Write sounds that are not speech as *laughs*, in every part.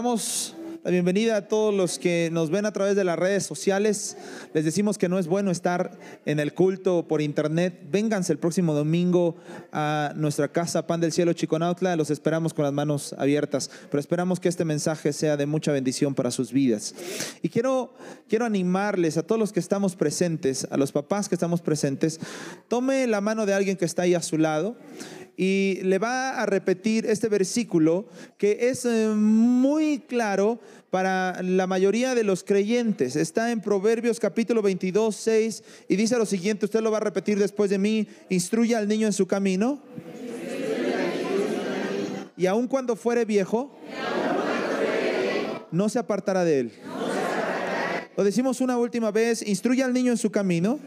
Damos la bienvenida a todos los que nos ven a través de las redes sociales. Les decimos que no es bueno estar en el culto por internet. Vénganse el próximo domingo a nuestra casa Pan del Cielo Chiconautla. Los esperamos con las manos abiertas, pero esperamos que este mensaje sea de mucha bendición para sus vidas. Y quiero, quiero animarles a todos los que estamos presentes, a los papás que estamos presentes, tome la mano de alguien que está ahí a su lado y le va a repetir este versículo que es eh, muy claro para la mayoría de los creyentes. Está en Proverbios capítulo 22, 6 y dice lo siguiente, usted lo va a repetir después de mí, instruye al niño en su camino. Y aun cuando fuere viejo, no se apartará de él. Lo decimos una última vez, instruye al niño en su camino.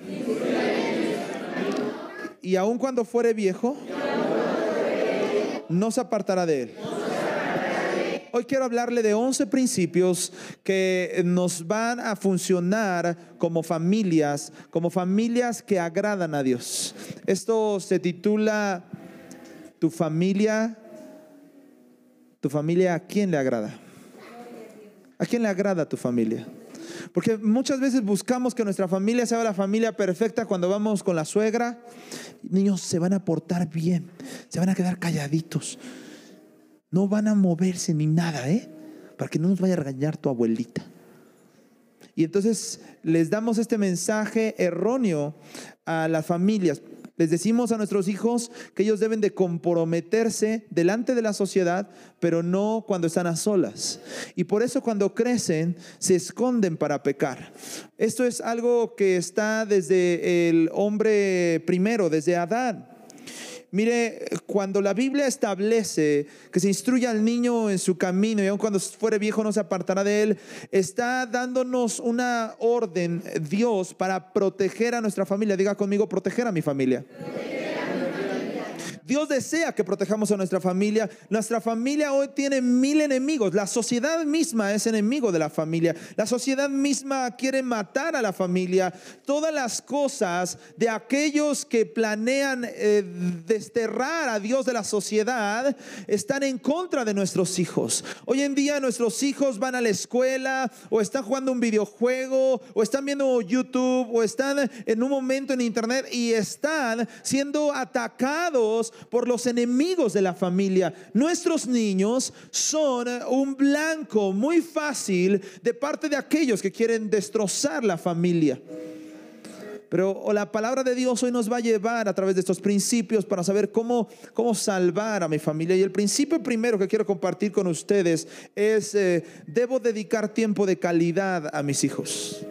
Y aun cuando fuere viejo, no se apartará de él. Hoy quiero hablarle de 11 principios que nos van a funcionar como familias, como familias que agradan a Dios. Esto se titula Tu familia, tu familia a quién le agrada. ¿A quién le agrada tu familia? Porque muchas veces buscamos que nuestra familia sea la familia perfecta cuando vamos con la suegra. Niños se van a portar bien, se van a quedar calladitos. No van a moverse ni nada, ¿eh? Para que no nos vaya a regañar tu abuelita. Y entonces les damos este mensaje erróneo a las familias. Les decimos a nuestros hijos que ellos deben de comprometerse delante de la sociedad, pero no cuando están a solas. Y por eso cuando crecen se esconden para pecar. Esto es algo que está desde el hombre primero, desde Adán. Mire, cuando la Biblia establece que se instruya al niño en su camino y aun cuando fuere viejo no se apartará de él, está dándonos una orden Dios para proteger a nuestra familia. Diga conmigo, proteger a mi familia. Dios desea que protejamos a nuestra familia. Nuestra familia hoy tiene mil enemigos. La sociedad misma es enemigo de la familia. La sociedad misma quiere matar a la familia. Todas las cosas de aquellos que planean eh, desterrar a Dios de la sociedad están en contra de nuestros hijos. Hoy en día nuestros hijos van a la escuela o están jugando un videojuego o están viendo YouTube o están en un momento en internet y están siendo atacados por los enemigos de la familia. Nuestros niños son un blanco muy fácil de parte de aquellos que quieren destrozar la familia. Pero la palabra de Dios hoy nos va a llevar a través de estos principios para saber cómo, cómo salvar a mi familia. Y el principio primero que quiero compartir con ustedes es, eh, debo dedicar tiempo de calidad a mis hijos.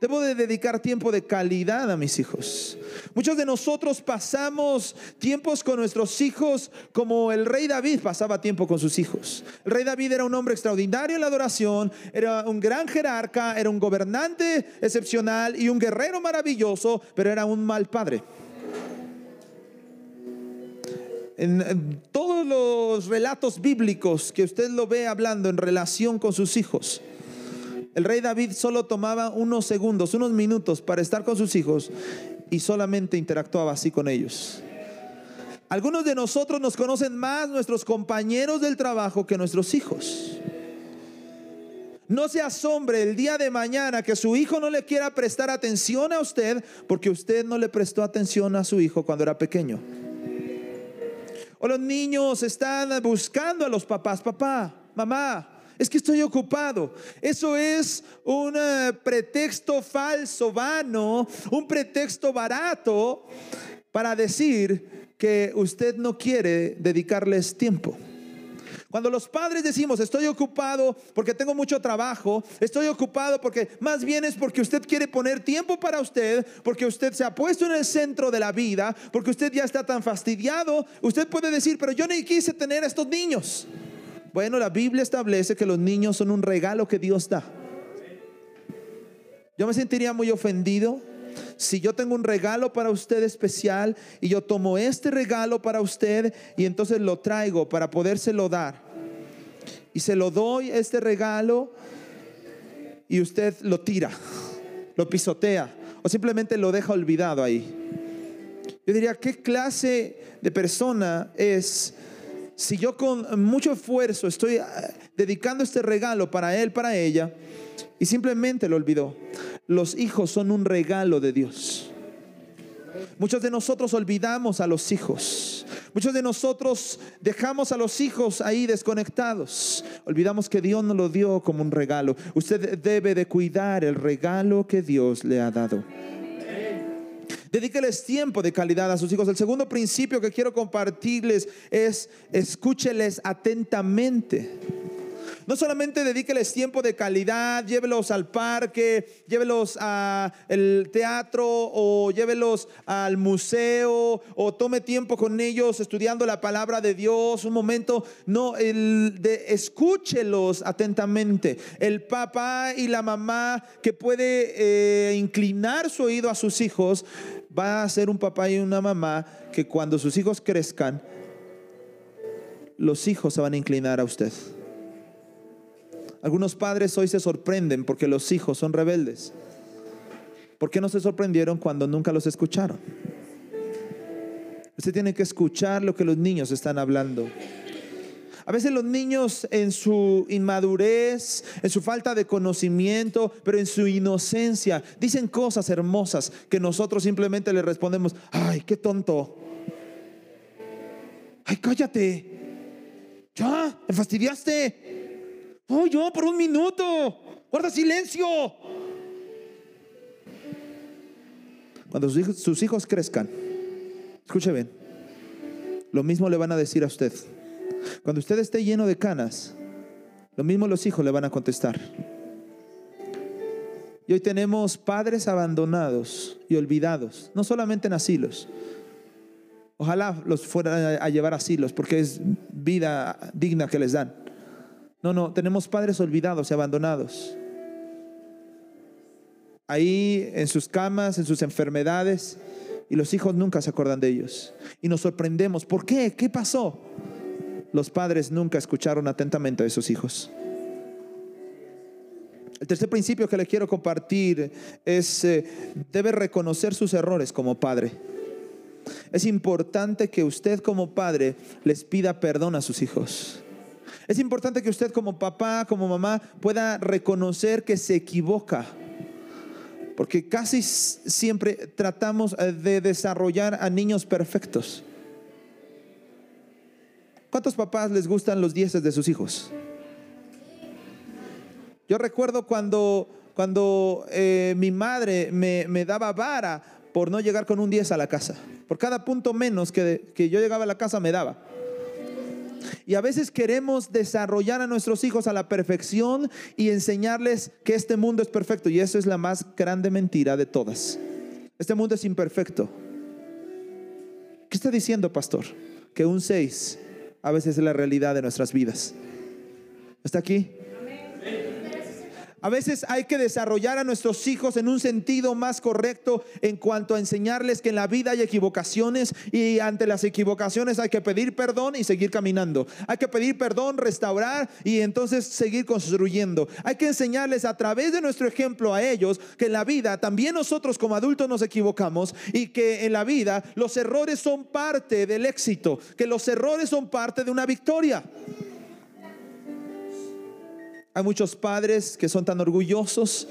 Debo de dedicar tiempo de calidad a mis hijos. Muchos de nosotros pasamos tiempos con nuestros hijos como el rey David pasaba tiempo con sus hijos. El rey David era un hombre extraordinario en la adoración, era un gran jerarca, era un gobernante excepcional y un guerrero maravilloso, pero era un mal padre. En, todos los relatos bíblicos que usted lo ve hablando en relación con sus hijos, el rey David solo tomaba unos segundos, unos minutos para estar con sus hijos y solamente interactuaba así con ellos. Algunos de nosotros nos conocen más nuestros compañeros del trabajo que nuestros hijos. No se asombre el día de mañana que su hijo no le quiera prestar atención a usted porque usted no le prestó atención a su hijo cuando era pequeño. O los niños están buscando a los papás, papá, mamá, es que estoy ocupado. Eso es un eh, pretexto falso, vano, un pretexto barato para decir que usted no quiere dedicarles tiempo. Cuando los padres decimos, estoy ocupado porque tengo mucho trabajo, estoy ocupado porque más bien es porque usted quiere poner tiempo para usted, porque usted se ha puesto en el centro de la vida, porque usted ya está tan fastidiado, usted puede decir, pero yo ni quise tener a estos niños. Bueno, la Biblia establece que los niños son un regalo que Dios da. Yo me sentiría muy ofendido si yo tengo un regalo para usted especial y yo tomo este regalo para usted y entonces lo traigo para podérselo dar. Y se lo doy este regalo y usted lo tira, lo pisotea o simplemente lo deja olvidado ahí. Yo diría, ¿qué clase de persona es si yo con mucho esfuerzo estoy ah, dedicando este regalo para él, para ella, y simplemente lo olvidó, los hijos son un regalo de Dios. Muchos de nosotros olvidamos a los hijos. Muchos de nosotros dejamos a los hijos ahí desconectados. Olvidamos que Dios nos lo dio como un regalo. Usted debe de cuidar el regalo que Dios le ha dado. Dedíqueles tiempo de calidad a sus hijos. El segundo principio que quiero compartirles es escúcheles atentamente. No solamente dedíqueles tiempo de calidad, llévelos al parque, llévelos al teatro o llévelos al museo o tome tiempo con ellos estudiando la palabra de Dios, un momento, no, el de escúchelos atentamente. El papá y la mamá que puede eh, inclinar su oído a sus hijos va a ser un papá y una mamá que cuando sus hijos crezcan, los hijos se van a inclinar a usted. Algunos padres hoy se sorprenden porque los hijos son rebeldes. ¿Por qué no se sorprendieron cuando nunca los escucharon? Usted tiene que escuchar lo que los niños están hablando. A veces los niños en su inmadurez, en su falta de conocimiento, pero en su inocencia, dicen cosas hermosas que nosotros simplemente le respondemos, ay, qué tonto. Ay, cállate. Ya, me fastidiaste. Oh, yo por un minuto. Guarda silencio. Cuando sus hijos, sus hijos crezcan, escuche bien, lo mismo le van a decir a usted. Cuando usted esté lleno de canas, lo mismo los hijos le van a contestar. Y hoy tenemos padres abandonados y olvidados, no solamente en asilos. Ojalá los fueran a llevar asilos porque es vida digna que les dan. No, no, tenemos padres olvidados y abandonados. Ahí en sus camas, en sus enfermedades, y los hijos nunca se acuerdan de ellos. Y nos sorprendemos. ¿Por qué? ¿Qué pasó? Los padres nunca escucharon atentamente a esos hijos. El tercer principio que le quiero compartir es, eh, debe reconocer sus errores como padre. Es importante que usted como padre les pida perdón a sus hijos. Es importante que usted como papá, como mamá, pueda reconocer que se equivoca. Porque casi siempre tratamos eh, de desarrollar a niños perfectos. ¿Cuántos papás les gustan los dieces de sus hijos? Yo recuerdo cuando, cuando eh, mi madre me, me, daba vara por no llegar con un 10 a la casa. Por cada punto menos que, que yo llegaba a la casa me daba. Y a veces queremos desarrollar a nuestros hijos a la perfección y enseñarles que este mundo es perfecto. Y eso es la más grande mentira de todas. Este mundo es imperfecto. ¿Qué está diciendo, pastor? Que un 6 a veces es la realidad de nuestras vidas. ¿Está aquí? A veces hay que desarrollar a nuestros hijos en un sentido más correcto en cuanto a enseñarles que en la vida hay equivocaciones y ante las equivocaciones hay que pedir perdón y seguir caminando. Hay que pedir perdón, restaurar y entonces seguir construyendo. Hay que enseñarles a través de nuestro ejemplo a ellos que en la vida también nosotros como adultos nos equivocamos y que en la vida los errores son parte del éxito, que los errores son parte de una victoria. Hay muchos padres que son tan orgullosos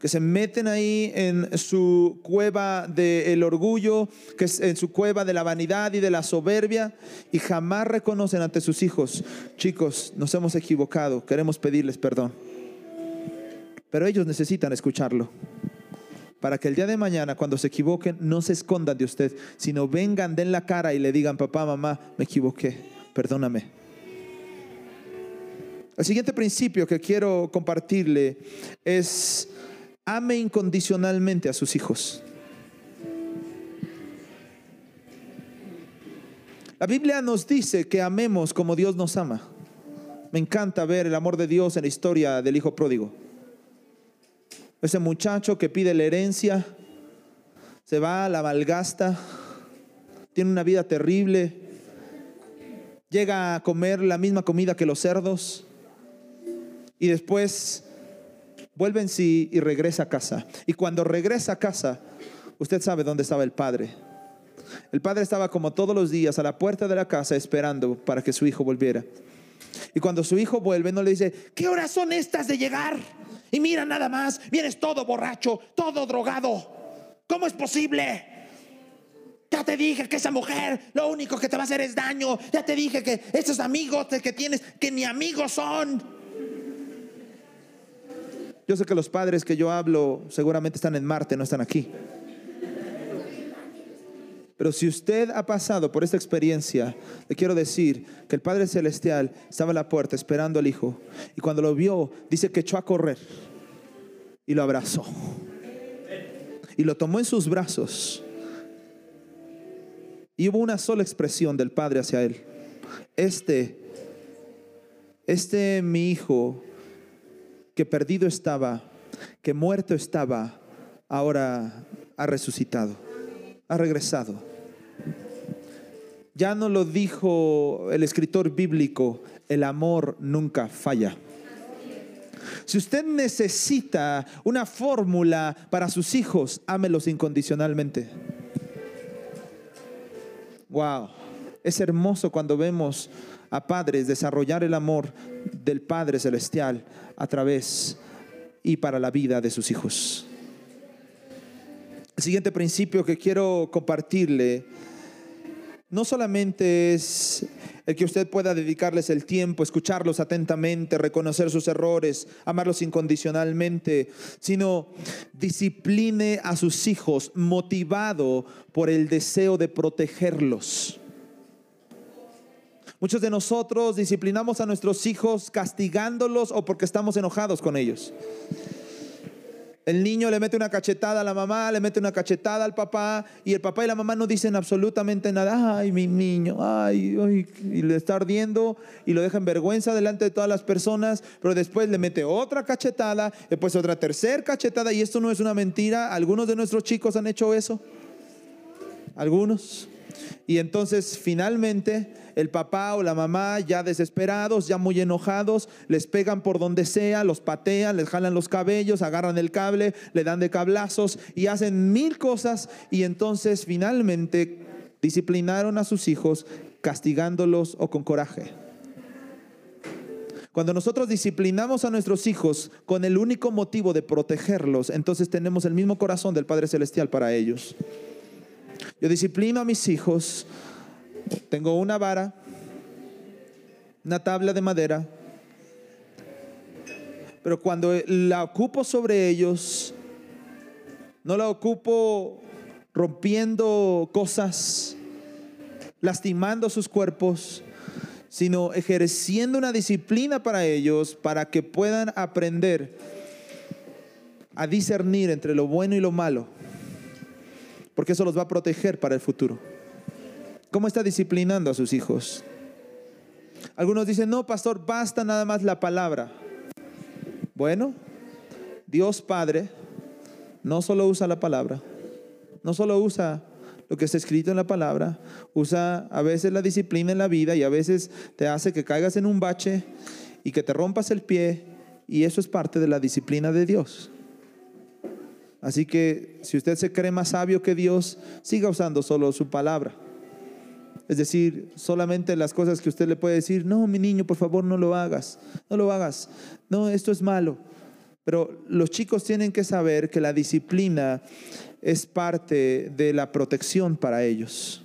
que se meten ahí en su cueva del orgullo, que es en su cueva de la vanidad y de la soberbia, y jamás reconocen ante sus hijos, chicos, nos hemos equivocado, queremos pedirles perdón. Pero ellos necesitan escucharlo, para que el día de mañana, cuando se equivoquen, no se escondan de usted, sino vengan, den la cara y le digan, papá, mamá, me equivoqué, perdóname. El siguiente principio que quiero compartirle es ame incondicionalmente a sus hijos. La Biblia nos dice que amemos como Dios nos ama. Me encanta ver el amor de Dios en la historia del hijo pródigo. Ese muchacho que pide la herencia, se va, la malgasta, tiene una vida terrible, llega a comer la misma comida que los cerdos y después vuelve en sí y regresa a casa. Y cuando regresa a casa, usted sabe dónde estaba el padre. El padre estaba como todos los días a la puerta de la casa esperando para que su hijo volviera. Y cuando su hijo vuelve, no le dice, ¿qué horas son estas de llegar? Y mira nada más, vienes todo borracho, todo drogado. ¿Cómo es posible? Ya te dije que esa mujer lo único que te va a hacer es daño. Ya te dije que esos amigos que tienes, que ni amigos son. Yo sé que los padres que yo hablo seguramente están en Marte, no están aquí. Pero si usted ha pasado por esta experiencia, le quiero decir que el Padre Celestial estaba en la puerta esperando al Hijo. Y cuando lo vio, dice que echó a correr y lo abrazó. Y lo tomó en sus brazos. Y hubo una sola expresión del Padre hacia él. Este, este mi hijo, que perdido estaba, que muerto estaba, ahora ha resucitado ha regresado. Ya no lo dijo el escritor bíblico, el amor nunca falla. Si usted necesita una fórmula para sus hijos, ámelos incondicionalmente. Wow, es hermoso cuando vemos a padres desarrollar el amor del Padre Celestial a través y para la vida de sus hijos. El siguiente principio que quiero compartirle no solamente es el que usted pueda dedicarles el tiempo, escucharlos atentamente, reconocer sus errores, amarlos incondicionalmente, sino discipline a sus hijos motivado por el deseo de protegerlos. Muchos de nosotros disciplinamos a nuestros hijos castigándolos o porque estamos enojados con ellos. El niño le mete una cachetada a la mamá, le mete una cachetada al papá y el papá y la mamá no dicen absolutamente nada. Ay, mi niño, ay, ay, y le está ardiendo y lo deja en vergüenza delante de todas las personas, pero después le mete otra cachetada, después otra tercera cachetada y esto no es una mentira. Algunos de nuestros chicos han hecho eso. Algunos. Y entonces finalmente el papá o la mamá ya desesperados, ya muy enojados, les pegan por donde sea, los patean, les jalan los cabellos, agarran el cable, le dan de cablazos y hacen mil cosas y entonces finalmente disciplinaron a sus hijos castigándolos o con coraje. Cuando nosotros disciplinamos a nuestros hijos con el único motivo de protegerlos, entonces tenemos el mismo corazón del Padre Celestial para ellos. Yo disciplino a mis hijos. Tengo una vara, una tabla de madera, pero cuando la ocupo sobre ellos, no la ocupo rompiendo cosas, lastimando sus cuerpos, sino ejerciendo una disciplina para ellos para que puedan aprender a discernir entre lo bueno y lo malo, porque eso los va a proteger para el futuro. ¿Cómo está disciplinando a sus hijos? Algunos dicen, no, pastor, basta nada más la palabra. Bueno, Dios Padre no solo usa la palabra, no solo usa lo que está escrito en la palabra, usa a veces la disciplina en la vida y a veces te hace que caigas en un bache y que te rompas el pie y eso es parte de la disciplina de Dios. Así que si usted se cree más sabio que Dios, siga usando solo su palabra. Es decir, solamente las cosas que usted le puede decir, no, mi niño, por favor, no lo hagas, no lo hagas, no, esto es malo. Pero los chicos tienen que saber que la disciplina es parte de la protección para ellos.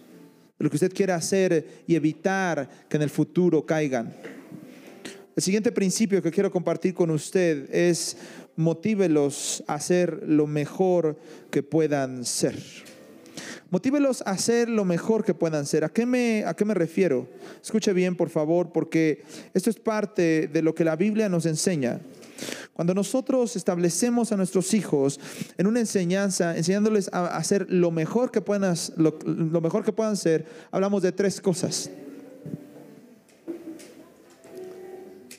Lo que usted quiere hacer y evitar que en el futuro caigan. El siguiente principio que quiero compartir con usted es motívelos a hacer lo mejor que puedan ser. Motívelos a hacer lo mejor que puedan ser. ¿A qué, me, ¿A qué me refiero? Escuche bien, por favor, porque esto es parte de lo que la Biblia nos enseña. Cuando nosotros establecemos a nuestros hijos en una enseñanza, enseñándoles a hacer lo mejor que puedan, lo, lo mejor que puedan ser, hablamos de tres cosas.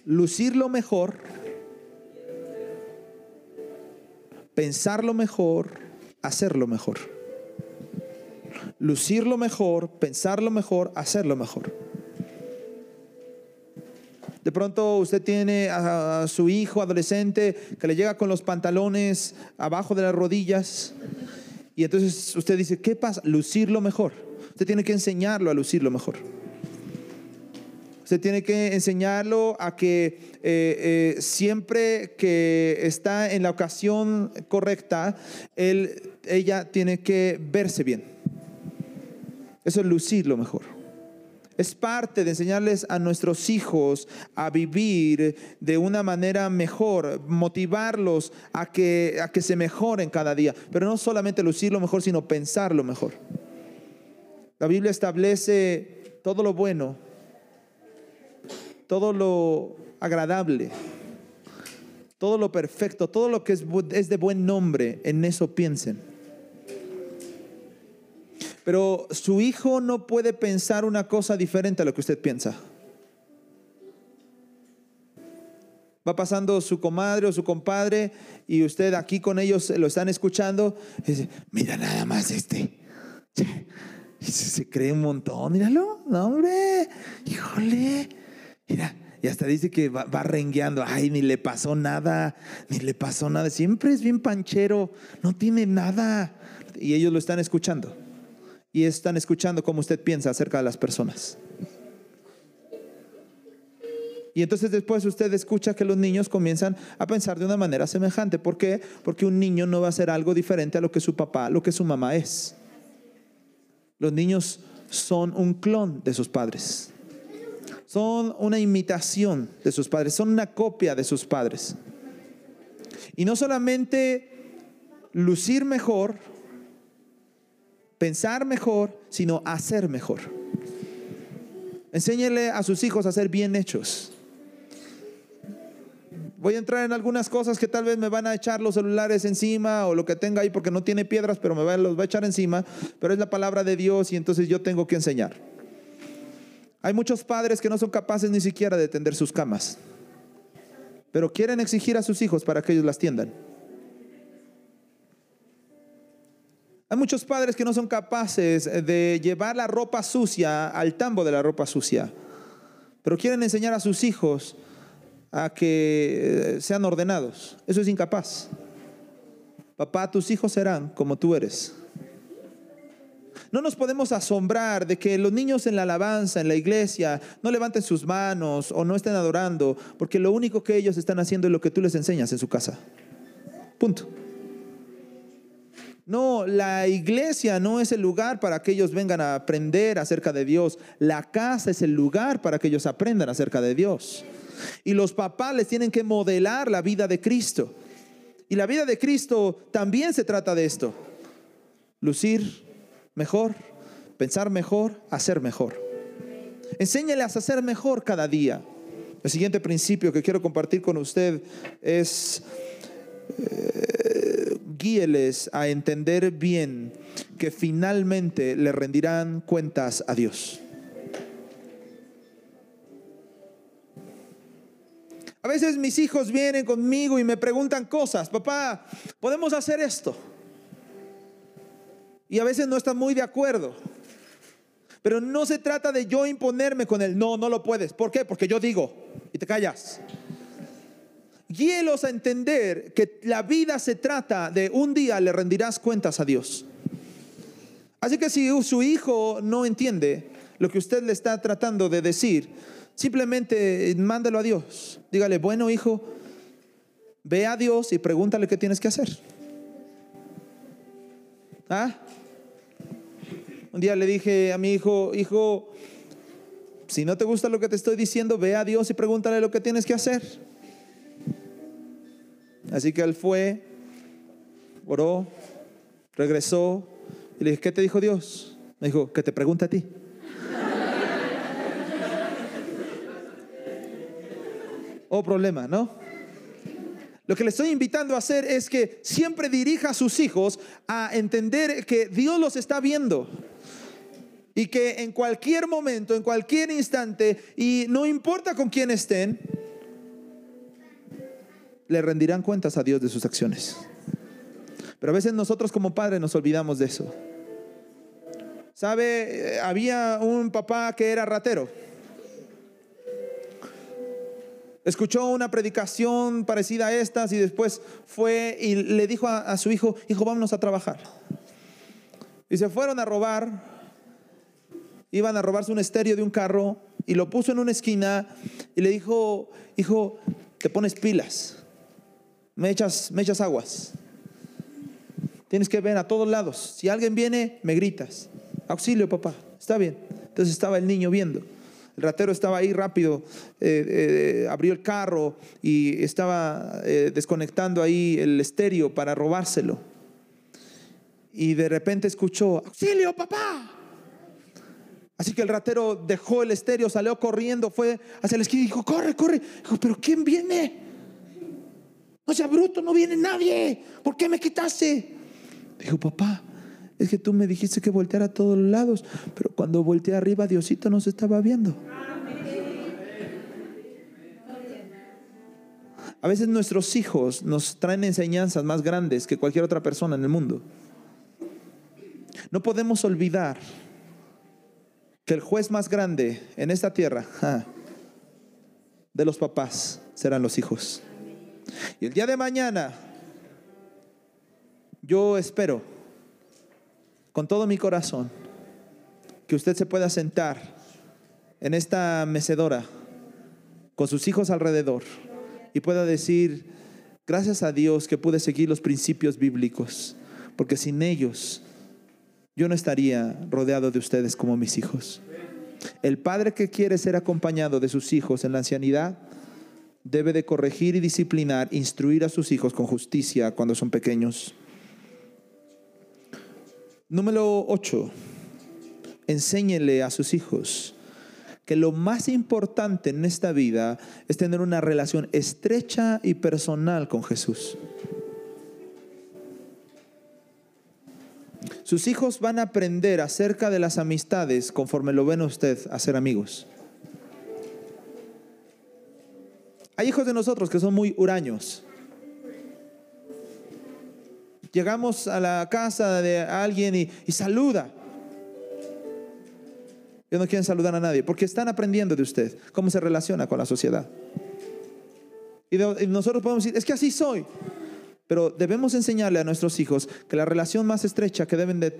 Lucir lo mejor, pensar lo mejor, hacer lo mejor lucir lo mejor, pensar lo mejor, hacer lo mejor. De pronto usted tiene a su hijo adolescente que le llega con los pantalones abajo de las rodillas y entonces usted dice, ¿qué pasa? Lucir lo mejor. Usted tiene que enseñarlo a lucirlo mejor. Usted tiene que enseñarlo a que eh, eh, siempre que está en la ocasión correcta, él, ella tiene que verse bien. Eso es lucirlo mejor. Es parte de enseñarles a nuestros hijos a vivir de una manera mejor, motivarlos a que, a que se mejoren cada día. Pero no solamente lucirlo mejor, sino pensarlo mejor. La Biblia establece todo lo bueno, todo lo agradable, todo lo perfecto, todo lo que es, de buen nombre, en eso piensen. Pero su hijo no puede pensar una cosa diferente a lo que usted piensa. Va pasando su comadre o su compadre y usted aquí con ellos lo están escuchando. Y dice, mira nada más este. *laughs* Se, cree un montón, míralo, no hombre, híjole, mira, y hasta dice que va, rengueando, ay, ni le pasó nada, ni le pasó nada, siempre es bien panchero, no tiene nada. Y ellos lo están escuchando. Y están escuchando cómo usted piensa acerca de las personas. Y entonces después usted escucha que los niños comienzan a pensar de una manera semejante. ¿Por qué? Porque un niño no va a ser algo diferente a lo que su papá, lo que su mamá es. Los niños son un clon de sus padres. Son una imitación de sus padres, son una copia de sus padres. Y no solamente lucir mejor, pensar mejor, sino hacer mejor. Enséñele a sus hijos a ser bien hechos. Voy a entrar en algunas cosas que tal vez me van a echar los celulares encima o lo que tenga ahí porque no tiene piedras, pero me va, los va a echar encima. Pero es la palabra de Dios y entonces yo tengo que enseñar. Hay muchos padres que no son capaces ni siquiera de tender sus camas, pero quieren exigir a sus hijos para que ellos las tiendan. Hay muchos padres que no son capaces de llevar la ropa sucia al tambo de la ropa sucia, pero quieren enseñar a sus hijos a que eh, sean ordenados. Eso es incapaz. Papá, tus hijos serán como tú eres. No nos podemos asombrar de que los niños en la alabanza, en la iglesia, no levanten sus manos o no estén adorando, porque lo único que ellos están haciendo es lo que tú les enseñas en su casa. Punto. No, la iglesia no es el lugar para que ellos vengan a aprender acerca de Dios. La casa es el lugar para que ellos aprendan acerca de Dios. Y los papás les tienen que modelar la vida de Cristo. Y la vida de Cristo también se trata de esto. Lucir mejor, pensar mejor, hacer mejor. Enséñales a hacer mejor cada día. El siguiente principio que quiero compartir con usted es, eh, guíeles a entender bien que finalmente le rendirán cuentas a Dios. A veces mis hijos vienen conmigo y me preguntan cosas, papá, ¿podemos hacer esto? Y a veces no están muy de acuerdo. Pero no se trata de yo imponerme con él, no, no lo puedes. ¿Por qué? Porque yo digo y te callas. Guíelos a entender que la vida se trata de un día le rendirás cuentas a Dios. Así que si su hijo no entiende lo que usted le está tratando de decir, Simplemente mándalo a Dios. Dígale, bueno hijo, ve a Dios y pregúntale qué tienes que hacer. ¿Ah? Un día le dije a mi hijo, hijo, si no te gusta lo que te estoy diciendo, ve a Dios y pregúntale lo que tienes que hacer. Así que él fue, oró, regresó y le dije, ¿qué te dijo Dios? Me dijo, que te pregunte a ti. *laughs* o problema, ¿no? Lo que le estoy invitando a hacer es que siempre dirija a sus hijos a entender que Dios los está viendo. Y que en cualquier momento, en cualquier instante, y no importa con quién estén, le rendirán cuentas a Dios de sus acciones. Pero a veces nosotros como padres nos olvidamos de eso. ¿Sabe? Eh, había un papá que era ratero escuchó una predicación parecida a estas y después fue y le dijo a, su hijo, hijo, vámonos a trabajar. Y se fueron a robar iban a robarse un estéreo de un carro y lo puso en una esquina y le dijo, hijo, te pones pilas, me echas, me echas aguas. Tienes que ver a todos lados. Si alguien viene, me gritas. Auxilio, papá. Está bien. Entonces estaba el niño viendo. El ratero estaba ahí rápido, eh, eh, abrió el carro y estaba eh, desconectando ahí el estéreo para robárselo. Y de repente escuchó, auxilio, papá. Así que el ratero dejó el estéreo, salió corriendo, fue hacia la esquina y dijo, corre, corre. Dijo, pero ¿quién viene? No sea bruto, no viene nadie. ¿Por qué me quitaste? Dijo, papá, es que tú me dijiste que volteara a todos lados, pero cuando volteé arriba, Diosito nos estaba viendo. A veces nuestros hijos nos traen enseñanzas más grandes que cualquier otra persona en el mundo. No podemos olvidar el juez más grande en esta tierra de los papás serán los hijos. Y el día de mañana, yo espero con todo mi corazón que usted se pueda sentar en esta mecedora con sus hijos alrededor y pueda decir, gracias a Dios que pude seguir los principios bíblicos, porque sin ellos yo no estaría rodeado de ustedes como mis hijos. El padre que quiere ser acompañado de sus hijos en la ancianidad debe de corregir y disciplinar, instruir a sus hijos con justicia cuando son pequeños. Número 8. Enséñele a sus hijos que lo más importante en esta vida es tener una relación estrecha y personal con Jesús. Sus hijos van a aprender acerca de las amistades conforme lo ven usted hacer amigos. Hay hijos de nosotros que son muy huraños. Llegamos a la casa de alguien y, y saluda. Ellos no quieren saludar a nadie porque están aprendiendo de usted cómo se relaciona con la sociedad. Y, nosotros podemos decir, es que así soy. Pero debemos enseñarle a nuestros hijos que la relación más estrecha que deben de,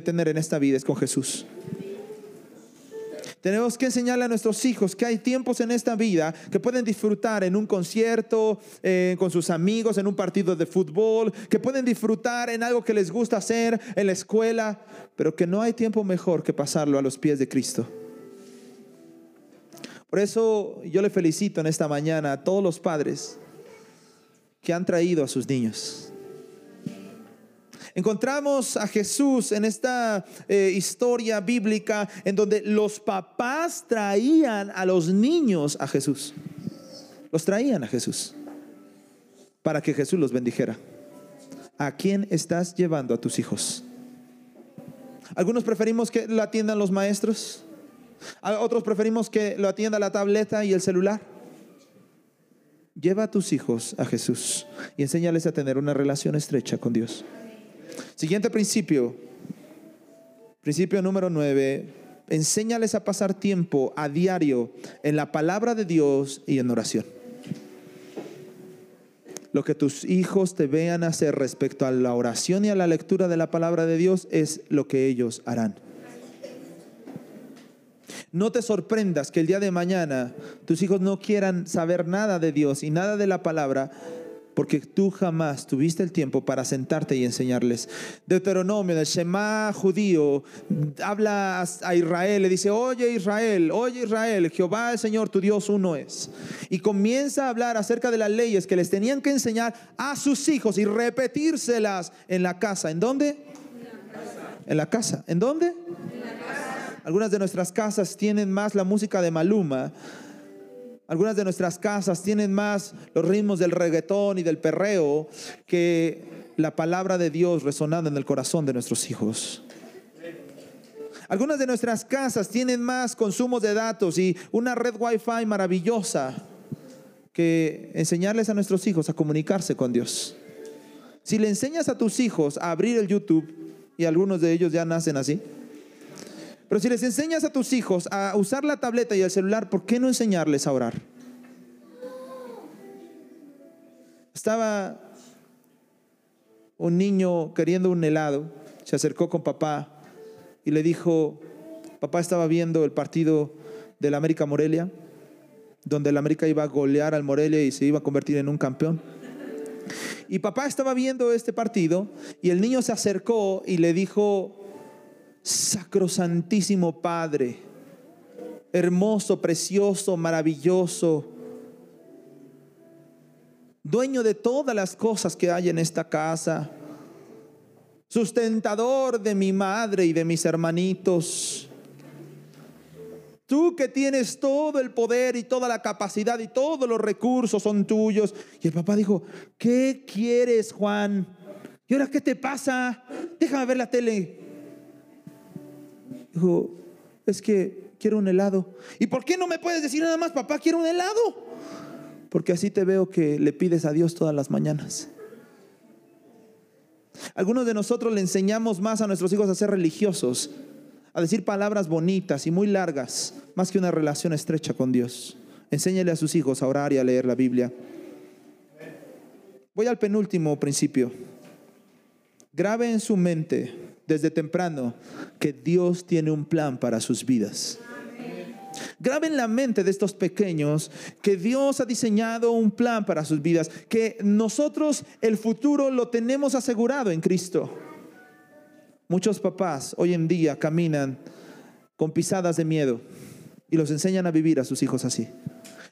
tener en esta vida es con Jesús. Tenemos que enseñarle a nuestros hijos que hay tiempos en esta vida que pueden disfrutar en un concierto, eh, con sus amigos, en un partido de fútbol, que pueden disfrutar en algo que les gusta hacer en la escuela, pero que no hay tiempo mejor que pasarlo a los pies de Cristo. Por eso yo le felicito en esta mañana a todos los padres que han traído a sus niños. Encontramos a Jesús en esta eh, historia bíblica en donde los papás traían a los niños a Jesús. Los traían a Jesús para que Jesús los bendijera. ¿A quién estás llevando a tus hijos? Algunos preferimos que lo atiendan los maestros. Otros preferimos que lo atienda la tableta y el celular. Lleva a tus hijos a Jesús y enséñales a tener una relación estrecha con Dios. Siguiente principio. Principio número 9. Enséñales a pasar tiempo a diario en la palabra de Dios y en oración. Lo que tus hijos te vean hacer respecto a la oración y a la lectura de la palabra de Dios es lo que ellos harán. No te sorprendas que el día de mañana tus hijos no quieran saber nada de Dios y nada de la palabra porque tú jamás tuviste el tiempo para sentarte y enseñarles. Deuteronomio, del Shema judío, habla a Israel, le dice, oye Israel, oye Israel, Jehová el Señor, tu Dios uno es. Y comienza a hablar acerca de las leyes que les tenían que enseñar a sus hijos y repetírselas en la casa. ¿En dónde? En la casa. ¿En dónde? En la casa. Algunas de nuestras casas tienen más la música de Maluma algunas de nuestras casas tienen más los ritmos del reggaetón y del perreo que la palabra de Dios resonando en el corazón de nuestros hijos. Algunas de nuestras casas tienen más consumos de datos y una red wifi maravillosa que enseñarles a nuestros hijos a comunicarse con Dios. Si le enseñas a tus hijos a abrir el YouTube, y algunos de ellos ya nacen así, pero si les enseñas a tus hijos a usar la tableta y el celular, ¿por qué no enseñarles a orar? Estaba un niño queriendo un helado, se acercó con papá y le dijo, Papá estaba viendo el partido del América Morelia, donde el América iba a golear al Morelia y se iba a convertir en un campeón. Y papá estaba viendo este partido y el niño se acercó y le dijo, Sacrosantísimo Padre, hermoso, precioso, maravilloso, dueño de todas las cosas que hay en esta casa, sustentador de mi madre y de mis hermanitos. Tú que tienes todo el poder y toda la capacidad y todos los recursos son tuyos. Y el papá dijo, ¿qué quieres, Juan? ¿Y ahora qué te pasa? Déjame ver la tele. Dijo, es que quiero un helado. ¿Y por qué no me puedes decir nada más, papá, quiero un helado? Porque así te veo que le pides a Dios todas las mañanas. Algunos de nosotros le enseñamos más a nuestros hijos a ser religiosos a decir palabras bonitas y muy largas, más que una relación estrecha con Dios. Enséñale a sus hijos a orar y a leer la Biblia. Voy al penúltimo principio. Grabe en su mente desde temprano que Dios tiene un plan para sus vidas. Grabe en la mente de estos pequeños que Dios ha diseñado un plan para sus vidas, que nosotros el futuro lo tenemos asegurado en Cristo. Muchos papás hoy en día caminan con pisadas de miedo y los enseñan a vivir a sus hijos así.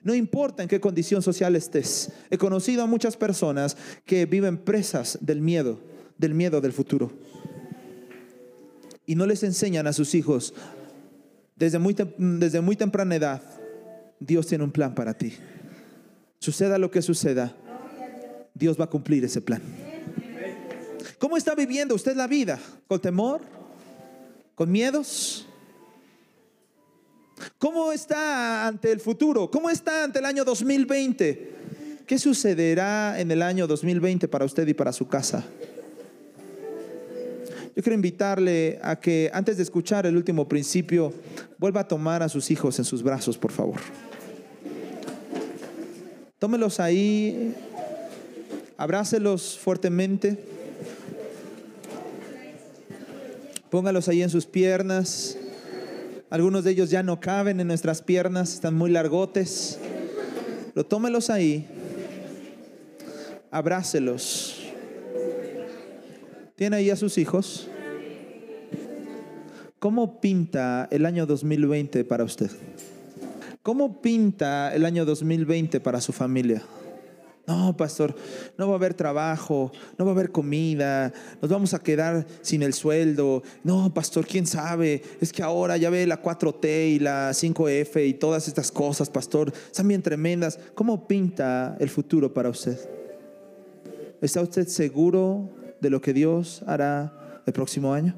No importa en qué condición social estés. He conocido a muchas personas que viven presas del miedo, del miedo del futuro. Y no les enseñan a sus hijos desde muy, desde muy temprana edad, Dios tiene un plan para ti. Suceda lo que suceda, Dios va a cumplir ese plan. ¿Cómo está viviendo usted la vida? ¿Con temor? ¿Con miedos? ¿Cómo está ante el futuro? ¿Cómo está ante el año 2020? ¿Qué sucederá en el año 2020 para usted y para su casa? Yo quiero invitarle a que antes de escuchar el último principio, vuelva a tomar a sus hijos en sus brazos, por favor. Tómelos ahí, abrácelos fuertemente. Póngalos ahí en sus piernas. Algunos de ellos ya no caben en nuestras piernas, están muy largotes. Pero tómelos ahí. Abrácelos. ¿Tiene ahí a sus hijos? ¿Cómo pinta el año 2020 para usted? ¿Cómo pinta el año 2020 para su familia? No, pastor, no va a haber trabajo, no va a haber comida, nos vamos a quedar sin el sueldo. No, pastor, quién sabe, es que ahora ya ve la 4T y la 5F y todas estas cosas, pastor, están bien tremendas. ¿Cómo pinta el futuro para usted? ¿Está usted seguro de lo que Dios hará el próximo año?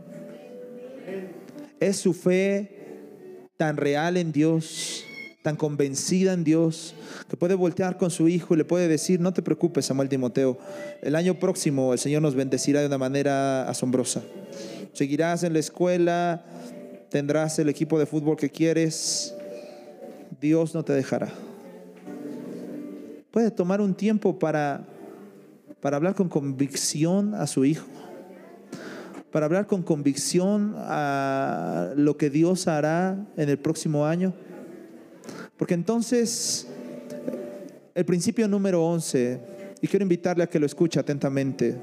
¿Es su fe tan real en Dios, tan convencida en Dios? que puede voltear con su hijo y le puede decir, no te preocupes, Samuel Timoteo, el año próximo el Señor nos bendecirá de una manera asombrosa. Seguirás en la escuela, tendrás el equipo de fútbol que quieres, Dios no te dejará. Puede tomar un tiempo para, para hablar con convicción a su hijo, para hablar con convicción a lo que Dios hará en el próximo año. Porque entonces el principio número 11, y quiero invitarle a que lo escuche atentamente,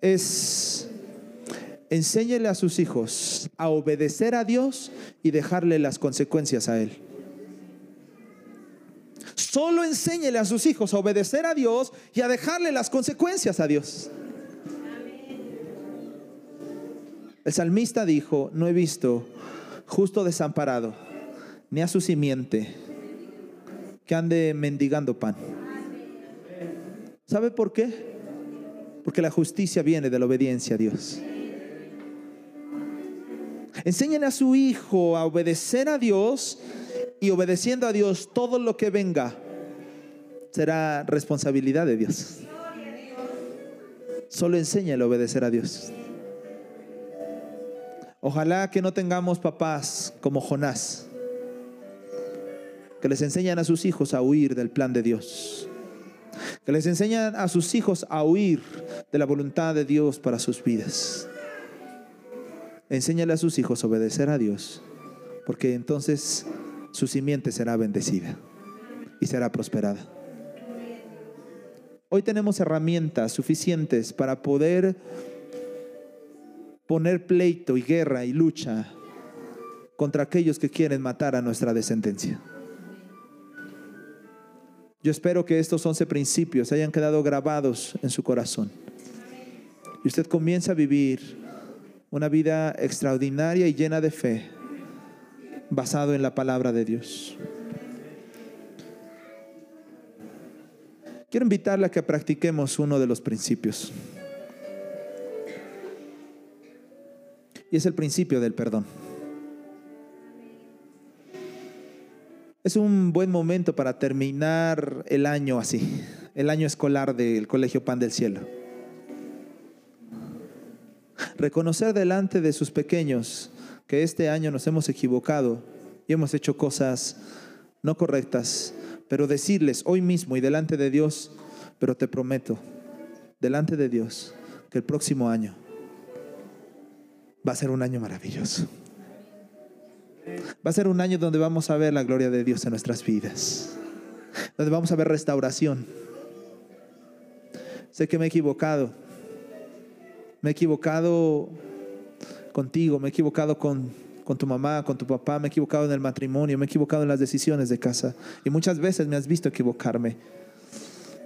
es enséñele a sus hijos a obedecer a Dios y dejarle las consecuencias a Él. Solo enséñele a sus hijos a obedecer a Dios y a dejarle las consecuencias a Dios. El salmista dijo, no he visto justo desamparado, ni a su simiente que ande mendigando pan. ¿Sabe por qué? Porque la justicia viene de la obediencia a Dios. Enseñen a su hijo a obedecer a Dios y obedeciendo a Dios todo lo que venga será responsabilidad de Dios. Solo enséñale a obedecer a Dios. Ojalá que no tengamos papás como Jonás que les enseñan a sus hijos a huir del plan de Dios, que les enseñan a sus hijos a huir de la voluntad de Dios para sus vidas. enséñale a sus hijos a obedecer a Dios, porque entonces su simiente será bendecida y será prosperada. Hoy tenemos herramientas suficientes para poder poner pleito y guerra y lucha contra aquellos que quieren matar a nuestra descendencia. Yo espero que estos 11 principios hayan quedado grabados en su corazón y usted comienza a vivir una vida extraordinaria y llena de fe, basado en la palabra de Dios. Quiero invitarle a que practiquemos uno de los principios. Y es el principio del perdón. Es un buen momento para terminar el año así, el año escolar del Colegio Pan del Cielo. Reconocer delante de sus pequeños que este año nos hemos equivocado y hemos hecho cosas no correctas, pero decirles hoy mismo y delante de Dios, pero te prometo, delante de Dios, que el próximo año va a ser un año maravilloso. Va a ser un año donde vamos a ver la gloria de Dios en nuestras vidas, donde vamos a ver restauración. Sé que me he equivocado, me he equivocado contigo, me he equivocado con, con tu mamá, con tu papá, me he equivocado en el matrimonio, me he equivocado en las decisiones de casa. Y muchas veces me has visto equivocarme.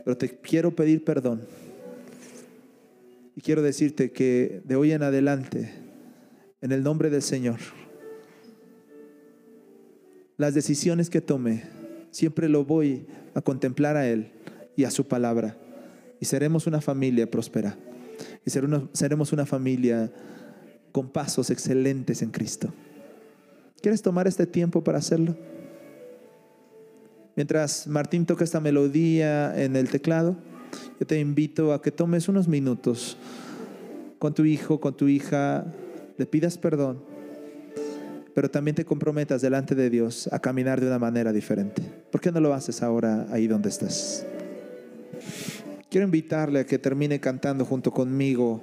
Pero te quiero pedir perdón. Y quiero decirte que de hoy en adelante, en el nombre del Señor, las decisiones que tome, siempre lo voy a contemplar a Él y a su palabra. Y seremos una familia próspera. Y seremos una familia con pasos excelentes en Cristo. ¿Quieres tomar este tiempo para hacerlo? Mientras Martín toca esta melodía en el teclado, yo te invito a que tomes unos minutos con tu hijo, con tu hija, le pidas perdón, pero también te comprometas delante de Dios a caminar de una manera diferente. ¿Por qué no lo haces ahora ahí donde estás? Quiero invitarle a que termine cantando junto conmigo.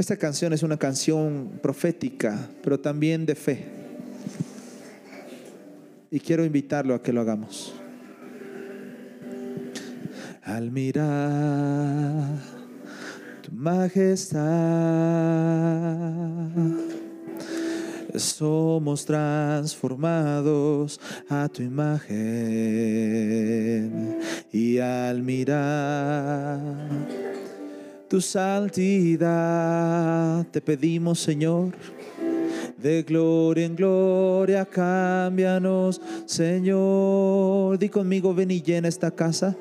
Esta canción es una canción profética, pero también de fe. Y quiero invitarlo a que lo hagamos. Al mirar tu majestad, somos transformados a tu imagen y al mirar tu santidad te pedimos Señor de gloria en gloria, cámbianos, Señor. Di conmigo, ven y llena esta casa.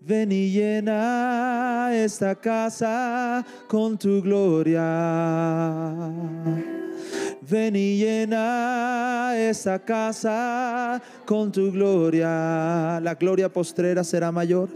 Ven y llena esta casa con tu gloria. Ven y llena esta casa con tu gloria. La gloria postrera será mayor.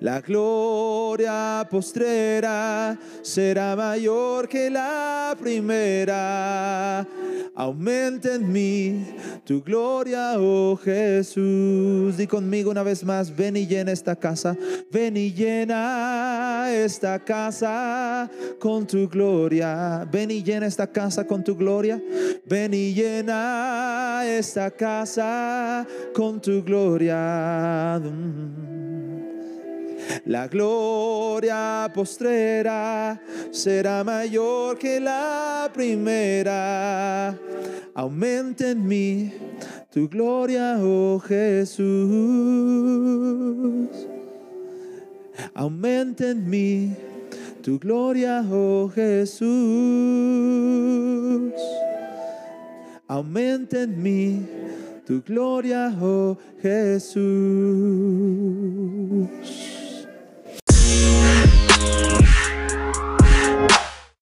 La gloria postrera será mayor que la primera. Aumenta en mí tu gloria, oh Jesús. Di conmigo una vez más, ven y llena esta casa. Ven y llena esta casa con tu gloria. Ven y llena esta casa con tu gloria. Ven y llena esta casa con tu gloria. La gloria postrera será mayor que la primera. Aumenta en mí tu gloria, oh Jesús. Aumenta en mí tu gloria, oh Jesús. Aumenta en mí tu gloria, oh Jesús.